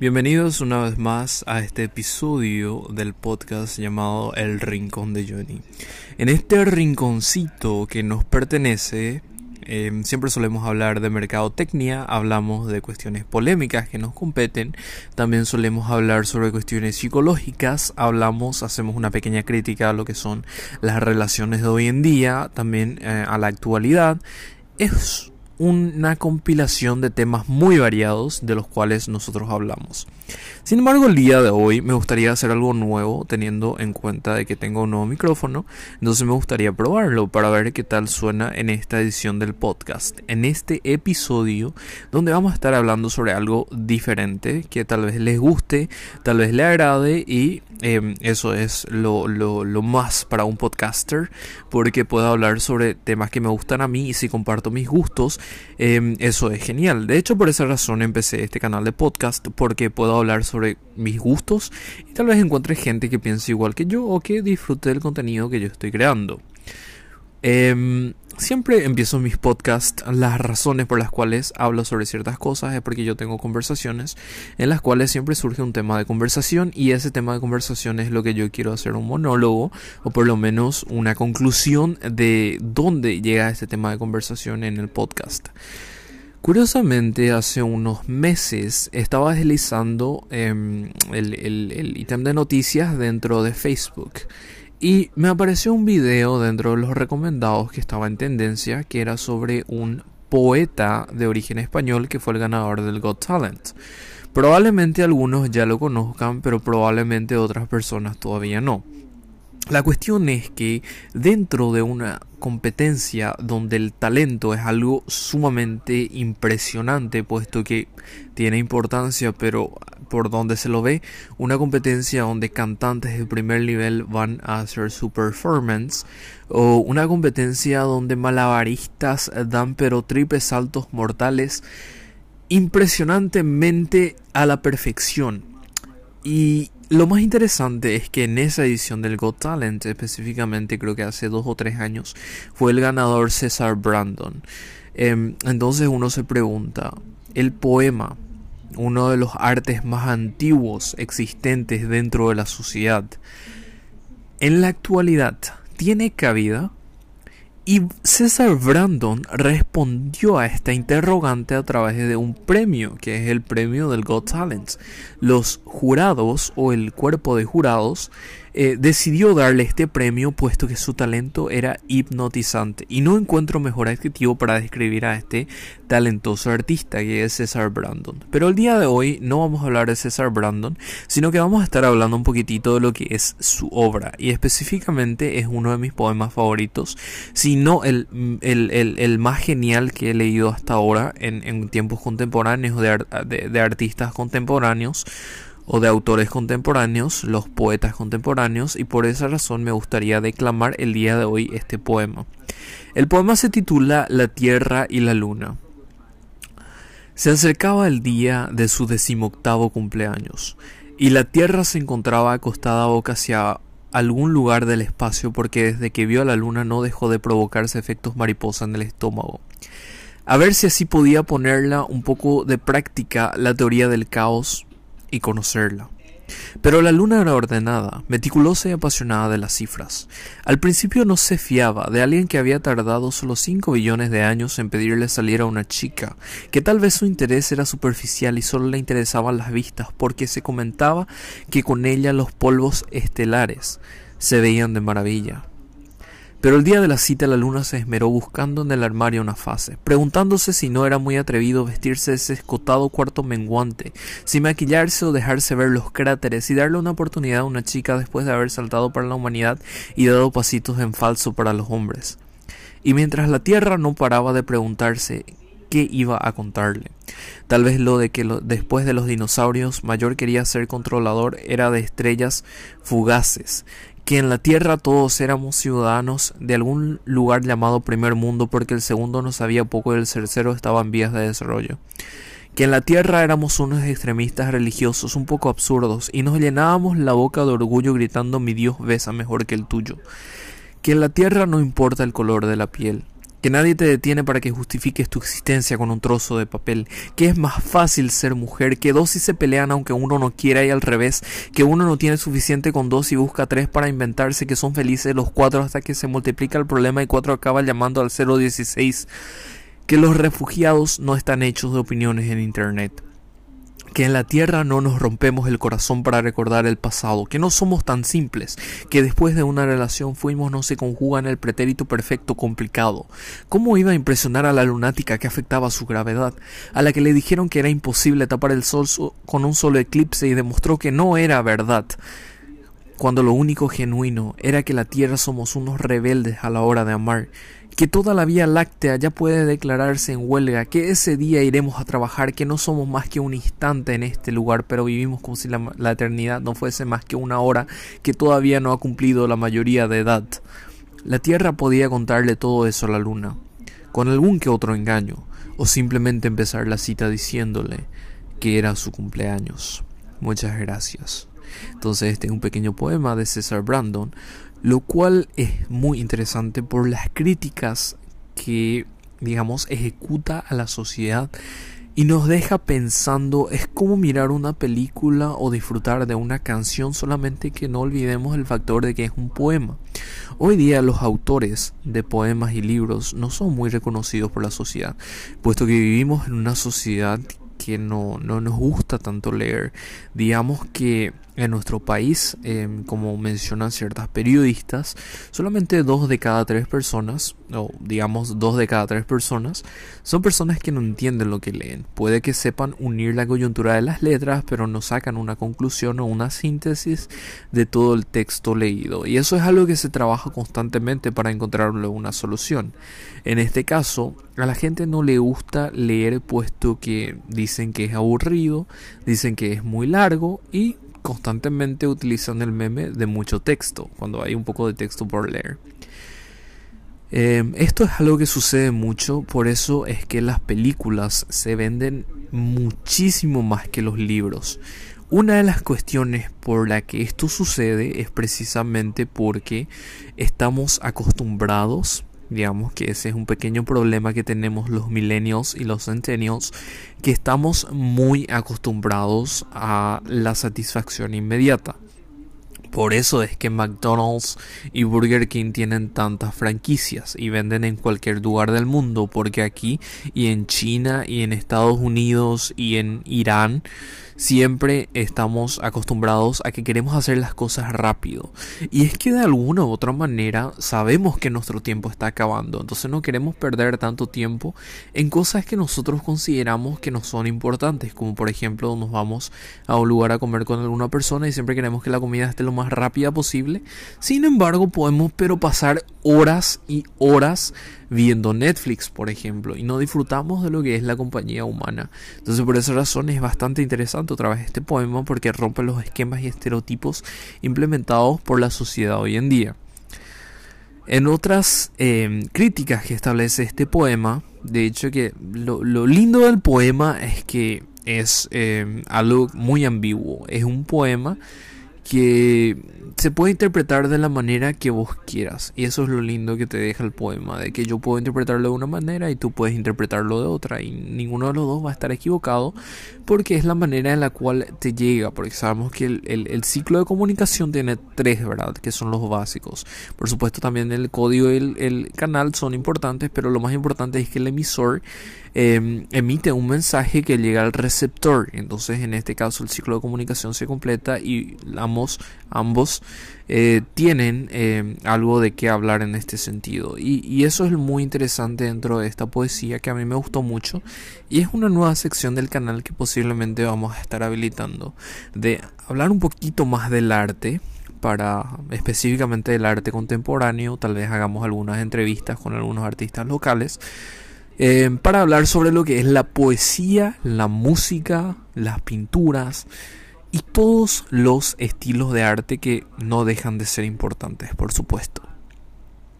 Bienvenidos una vez más a este episodio del podcast llamado El Rincón de Johnny. En este rinconcito que nos pertenece, em, siempre solemos hablar de mercadotecnia, hablamos de cuestiones polémicas que nos competen, también solemos hablar sobre cuestiones psicológicas, hablamos, hacemos una pequeña crítica a lo que son las relaciones de hoy en día, también eh, a la actualidad. Es una compilación de temas muy variados de los cuales nosotros hablamos. Sin embargo, el día de hoy me gustaría hacer algo nuevo teniendo en cuenta de que tengo un nuevo micrófono, entonces me gustaría probarlo para ver qué tal suena en esta edición del podcast, en este episodio donde vamos a estar hablando sobre algo diferente que tal vez les guste, tal vez le agrade y em, eso es lo, más para un podcaster porque puedo hablar sobre temas que me gustan a mí y si comparto mis gustos Em, eso es genial. De hecho, por esa razón empecé este canal de podcast porque puedo hablar sobre mis gustos y tal vez encuentre gente que piense igual que yo o que disfrute del contenido que yo estoy creando. Eh, siempre empiezo mis podcasts, las razones por las cuales hablo sobre ciertas cosas es porque yo tengo conversaciones en las cuales siempre surge un tema de conversación y ese tema de conversación es lo que yo quiero hacer un monólogo o por lo menos una conclusión de dónde llega este tema de conversación en el podcast. Curiosamente, hace unos meses estaba deslizando em, el ítem de noticias dentro de Facebook y me apareció un video dentro de los recomendados que estaba en tendencia, que era sobre un poeta de origen español que fue el ganador del Got Talent. Probablemente algunos ya lo conozcan, pero probablemente otras personas todavía no. La cuestión es que dentro de una competencia donde el talento es algo sumamente impresionante, puesto que tiene importancia, pero por donde se lo ve, una competencia donde cantantes de primer nivel van a hacer su performance, o una competencia donde malabaristas dan pero triples saltos mortales impresionantemente a la perfección. Y lo más interesante es que en esa edición del Got Talent, específicamente creo que hace dos o tres años, fue el ganador César Brandon. Em, entonces uno se pregunta, el poema, uno de los artes más antiguos existentes dentro de la sociedad, en la actualidad, ¿tiene cabida? Y César Brandon respondió a esta interrogante a través de un premio, que es el premio del Got Talent. Los jurados o el cuerpo de jurados eh, decidió darle este premio puesto que su talento era hipnotizante. Y no encuentro mejor adjetivo para describir a este talentoso artista que es César Brandon. Pero el día de hoy no vamos a hablar de César Brandon, sino que vamos a estar hablando un poquitito de lo que es su obra. Y específicamente es uno de mis poemas favoritos, si no el, el, más genial que he leído hasta ahora en, tiempos contemporáneos de, de artistas contemporáneos o de autores contemporáneos, los poetas contemporáneos, y por esa razón me gustaría declamar el día de hoy este poema. El poema se titula La Tierra y la Luna. Se acercaba el día de su decimoctavo cumpleaños, y la Tierra se encontraba acostada boca hacia algún lugar del espacio porque desde que vio a la luna no dejó de provocarse efectos mariposa en el estómago. A ver si así podía ponerla un poco de práctica la teoría del caos y conocerla. Pero la luna era ordenada, meticulosa y apasionada de las cifras. Al principio no se fiaba de alguien que había tardado solo 5 billones de años en pedirle salir a una chica, que tal vez su interés era superficial y solo le interesaban las vistas, porque se comentaba que con ella los polvos estelares se veían de maravilla. Pero el día de la cita la luna se esmeró buscando en el armario una fase, preguntándose si no era muy atrevido vestirse ese escotado cuarto menguante, sin maquillarse o dejarse ver los cráteres y darle una oportunidad a una chica después de haber saltado para la humanidad y dado pasitos en falso para los hombres. Y mientras la Tierra no paraba de preguntarse qué iba a contarle. Tal vez lo de que después de los dinosaurios mayor quería ser controlador era de estrellas fugaces, que en la tierra todos éramos ciudadanos de algún lugar llamado primer mundo porque el segundo no sabía poco y el tercero estaba en vías de desarrollo. Que en la tierra éramos unos extremistas religiosos un poco absurdos y nos llenábamos la boca de orgullo gritando mi Dios besa mejor que el tuyo. Que en la tierra no importa el color de la piel, que nadie te detiene para que justifiques tu existencia con un trozo de papel, que es más fácil ser mujer, que dos y se pelean aunque uno no quiera y al revés, que uno no tiene suficiente con dos y busca tres para inventarse que son felices los cuatro hasta que se multiplica el problema y cuatro acaba llamando al 016, que los refugiados no están hechos de opiniones en Internet que en la tierra no nos rompemos el corazón para recordar el pasado, que no somos tan simples, que después de una relación fuimos no se conjuga en el pretérito perfecto complicado. ¿Cómo iba a impresionar a la lunática que afectaba su gravedad, a la que le dijeron que era imposible tapar el sol con un solo eclipse y demostró que no era verdad? Cuando lo único genuino era que la tierra somos unos rebeldes a la hora de amar, que toda la Vía Láctea ya puede declararse en huelga, que ese día iremos a trabajar, que no somos más que un instante en este lugar, pero vivimos como si la, eternidad no fuese más que una hora que todavía no ha cumplido la mayoría de edad. La Tierra podía contarle todo eso a la Luna, con algún que otro engaño, o simplemente empezar la cita diciéndole que era su cumpleaños. Muchas gracias. Entonces este es un pequeño poema de César Brandon lo cual es muy interesante por las críticas que, digamos, ejecuta a la sociedad y nos deja pensando es como mirar una película o disfrutar de una canción solamente que no olvidemos el factor de que es un poema. Hoy día los autores de poemas y libros no son muy reconocidos por la sociedad, puesto que vivimos en una sociedad que no, no nos gusta tanto leer. Digamos que en nuestro país, em, como mencionan ciertas periodistas, solamente dos de cada tres personas, o digamos dos de cada tres personas, son personas que no entienden lo que leen. Puede que sepan unir la coyuntura de las letras, pero no sacan una conclusión o una síntesis de todo el texto leído. Y eso es algo que se trabaja constantemente para encontrarle una solución. En este caso, a la gente no le gusta leer puesto que dicen que es aburrido, dicen que es muy largo y constantemente utilizan el meme de mucho texto, cuando hay un poco de texto por leer. Em, esto es algo que sucede mucho, por eso es que las películas se venden muchísimo más que los libros. Una de las cuestiones por la que esto sucede es precisamente porque estamos acostumbrados Digamos que ese es un pequeño problema que tenemos los millennials y los centennials, que estamos muy acostumbrados a la satisfacción inmediata. Por eso es que McDonald's y Burger King tienen tantas franquicias y venden en cualquier lugar del mundo, porque aquí y en China y en Estados Unidos y en Irán siempre estamos acostumbrados a que queremos hacer las cosas rápido. Y es que de alguna u otra manera sabemos que nuestro tiempo está acabando, entonces no queremos perder tanto tiempo en cosas que nosotros consideramos que no son importantes, como por ejemplo nos vamos a un lugar a comer con alguna persona y siempre queremos que la comida esté lo más rápida posible. Sin embargo, podemos pero pasar horas y horas viendo Netflix, por ejemplo, y no disfrutamos de lo que es la compañía humana. Entonces, por esa razón es bastante interesante otra vez este poema porque rompe los esquemas y estereotipos implementados por la sociedad hoy en día. En otras em, críticas que establece este poema, de hecho que lo, lindo del poema es que es em, algo muy ambiguo. Es un poema que se puede interpretar de la manera que vos quieras. Y eso es lo lindo que te deja el poema, de que yo puedo interpretarlo de una manera y tú puedes interpretarlo de otra. Y ninguno de los dos va a estar equivocado porque es la manera en la cual te llega. Porque sabemos que el, ciclo de comunicación tiene tres, ¿verdad? Que son los básicos. Por supuesto también el código y el, canal son importantes, pero lo más importante es que el emisor em, emite un mensaje que llega al receptor. Entonces en este caso el ciclo de comunicación se completa y ambos, ambos eh, tienen eh, algo de qué hablar en este sentido. Y, eso es muy interesante dentro de esta poesía que a mí me gustó mucho. Y es una nueva sección del canal que posiblemente vamos a estar habilitando. De hablar un poquito más del arte. Para específicamente del arte contemporáneo, tal vez hagamos algunas entrevistas con algunos artistas locales. Eh, para hablar sobre lo que es la poesía, la música, las pinturas, y todos los estilos de arte que no dejan de ser importantes, por supuesto.